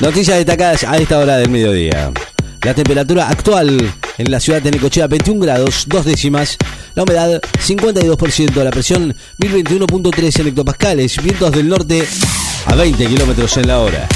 Noticias destacadas a esta hora del mediodía. La temperatura actual en la ciudad de Necochea 21 grados, dos décimas. La humedad 52%, la presión 1021.3 en hectopascales, vientos del norte a 20 kilómetros en la hora.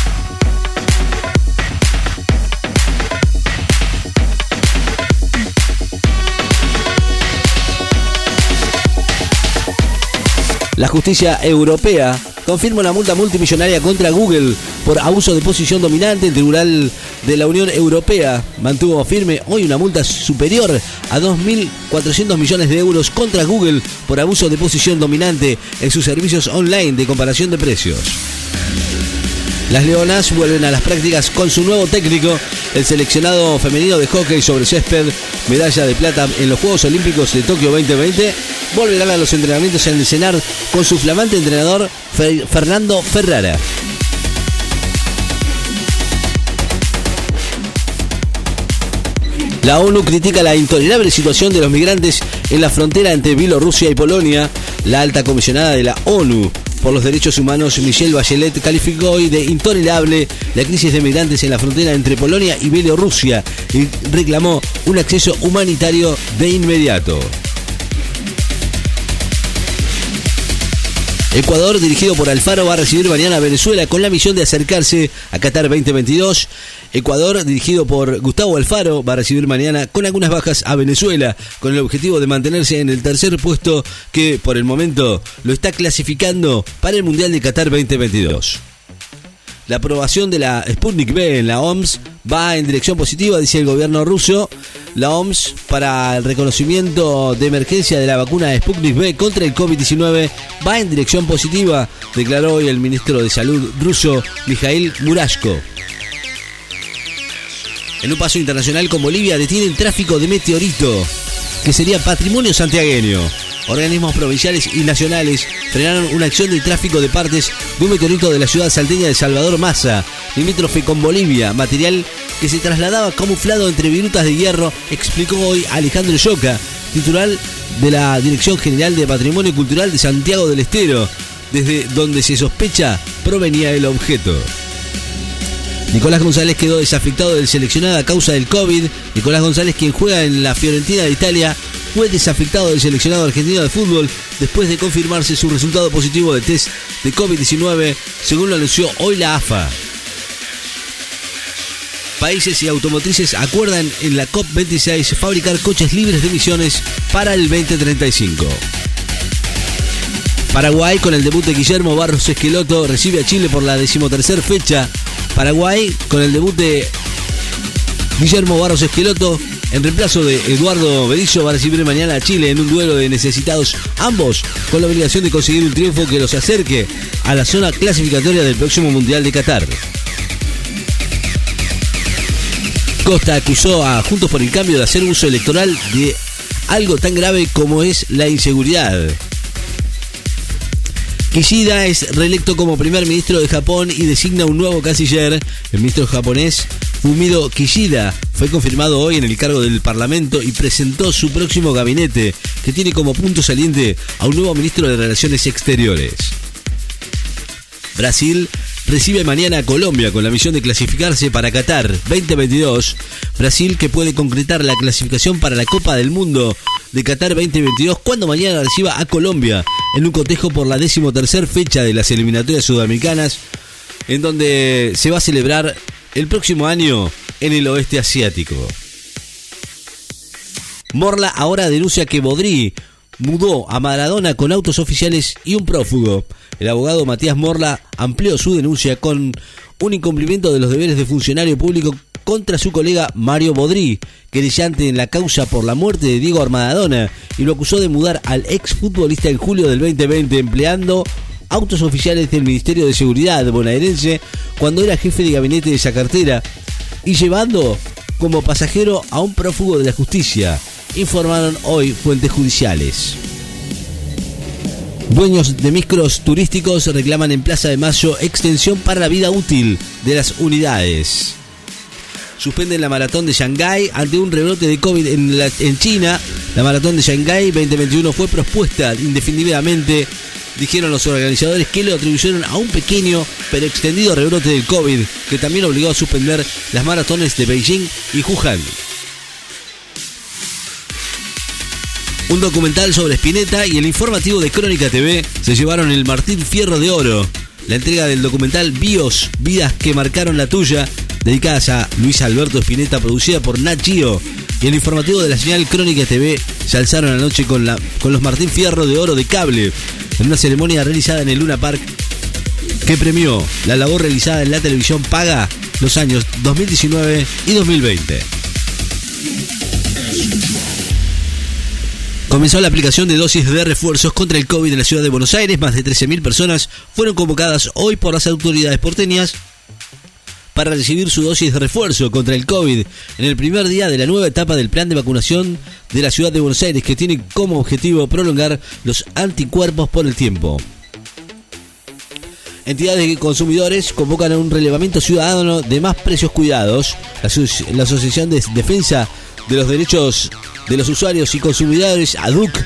La justicia europea confirma una multa multimillonaria contra Google por abuso de posición dominante. El Tribunal de la Unión Europea mantuvo firme hoy una multa superior a 2.400 millones de euros contra Google por abuso de posición dominante en sus servicios online de comparación de precios. Las Leonas vuelven a las prácticas con su nuevo técnico, el seleccionado femenino de hockey sobre césped, medalla de plata en los Juegos Olímpicos de Tokio 2020, volverán a los entrenamientos en el cenar con su flamante entrenador Fernando Ferrara. La ONU critica la intolerable situación de los migrantes en la frontera entre Bielorrusia y Polonia. La alta comisionada de la ONU por los Derechos Humanos, Michelle Bachelet, calificó hoy de intolerable la crisis de migrantes en la frontera entre Polonia y Bielorrusia y reclamó un acceso humanitario de inmediato. Ecuador, dirigido por Alfaro, va a recibir mañana a Venezuela con la misión de acercarse a Qatar 2022. Ecuador, dirigido por Gustavo Alfaro, va a recibir mañana con algunas bajas a Venezuela, con el objetivo de mantenerse en el tercer puesto que por el momento lo está clasificando para el Mundial de Qatar 2022. La aprobación de la Sputnik B en la OMS va en dirección positiva, dice el gobierno ruso. La OMS para el reconocimiento de emergencia de la vacuna Sputnik B contra el COVID-19 va en dirección positiva, declaró hoy el ministro de Salud ruso Mikhail Murashko. En un paso internacional con Bolivia detienen tráfico de meteorito, que sería patrimonio santiagueño. Organismos provinciales y nacionales frenaron una acción de tráfico de partes de un meteorito de la ciudad salteña de Salvador Massa, limítrofe con Bolivia, material que se trasladaba camuflado entre virutas de hierro, explicó hoy Alejandro Yoca, titular de la Dirección General de Patrimonio Cultural de Santiago del Estero, desde donde se sospecha provenía el objeto. Nicolás González quedó desafectado del seleccionado a causa del COVID. Nicolás González, quien juega en la Fiorentina de Italia, fue desafectado del seleccionado argentino de fútbol después de confirmarse su resultado positivo de test de COVID-19, según lo anunció hoy la AFA. Países y automotrices acuerdan en la COP26 fabricar coches libres de emisiones para el 2035. Paraguay, con el debut de Guillermo Barros Esqueloto, recibe a Chile por la decimotercer fecha. Paraguay, con el debut de Guillermo Barros Esqueloto, en reemplazo de Eduardo Berizzo, va a recibir mañana a Chile en un duelo de necesitados, ambos con la obligación de conseguir un triunfo que los acerque a la zona clasificatoria del próximo Mundial de Qatar. Costa acusó a Juntos por el Cambio de hacer uso electoral de algo tan grave como es la inseguridad. Kishida es reelecto como primer ministro de Japón y designa un nuevo canciller. El ministro japonés Fumido Kishida fue confirmado hoy en el cargo del Parlamento y presentó su próximo gabinete, que tiene como punto saliente a un nuevo ministro de Relaciones Exteriores. Brasil recibe mañana a Colombia con la misión de clasificarse para Qatar 2022. Brasil que puede concretar la clasificación para la Copa del Mundo de Qatar 2022 cuando mañana reciba a Colombia en un cotejo por la decimotercer fecha de las eliminatorias sudamericanas en donde se va a celebrar el próximo año en el oeste asiático. Morla ahora denuncia que Bodrí mudó a Maradona con autos oficiales y un prófugo. El abogado Matías Morla amplió su denuncia con un incumplimiento de los deberes de funcionario público contra su colega Mario Bodrí, querellante en la causa por la muerte de Diego Armadona, y lo acusó de mudar al exfutbolista en julio del 2020 empleando autos oficiales del Ministerio de Seguridad bonaerense cuando era jefe de gabinete de esa cartera y llevando como pasajero a un prófugo de la justicia, informaron hoy fuentes judiciales. Dueños de micros turísticos reclaman en Plaza de Mayo extensión para la vida útil de las unidades. Suspenden la maratón de Shanghái ante un rebrote de COVID en, en China. La maratón de Shanghái 2021 fue propuesta indefinidamente dijeron los organizadores que lo atribuyeron a un pequeño pero extendido rebrote del COVID que también obligó a suspender las maratones de Beijing y Wuhan. Un documental sobre Spinetta y el informativo de Crónica TV se llevaron el Martín Fierro de Oro. La entrega del documental Bios, Vidas que marcaron la tuya, dedicadas a Luis Alberto Spinetta, producida por Nat y el informativo de la señal Crónica TV se alzaron anoche con, la, con los Martín Fierro de Oro de cable, en una ceremonia realizada en el Luna Park que premió la labor realizada en la televisión paga los años 2019 y 2020. Comenzó la aplicación de dosis de refuerzos contra el COVID en la ciudad de Buenos Aires. Más de 13.000 personas fueron convocadas hoy por las autoridades porteñas para recibir su dosis de refuerzo contra el COVID en el primer día de la nueva etapa del plan de vacunación de la ciudad de Buenos Aires que tiene como objetivo prolongar los anticuerpos por el tiempo. Entidades de consumidores convocan a un relevamiento ciudadano de más precios cuidados. La, Asociación de Defensa de los Derechos de los Usuarios y Consumidores, ADUC,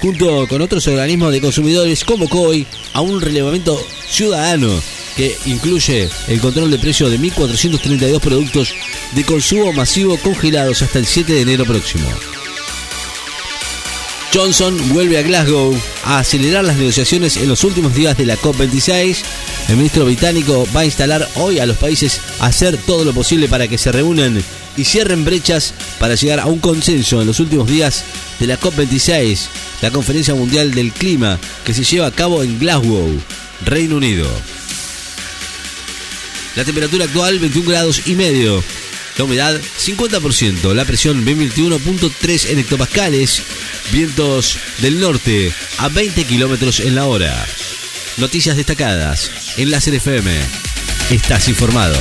junto con otros organismos de consumidores, convocó hoy a un relevamiento ciudadano que incluye el control de precios de 1.432 productos de consumo masivo congelados hasta el 7 de enero próximo. Johnson vuelve a Glasgow a acelerar las negociaciones en los últimos días de la COP26. El ministro británico va a instalar hoy a los países a hacer todo lo posible para que se reúnan y cierren brechas para llegar a un consenso en los últimos días de la COP26, la Conferencia Mundial del Clima, que se lleva a cabo en Glasgow, Reino Unido. La temperatura actual 21 grados y medio. La humedad 50%, la presión 21.3 en hectopascales, vientos del norte a 20 kilómetros en la hora. Noticias destacadas en FM. Estás informado.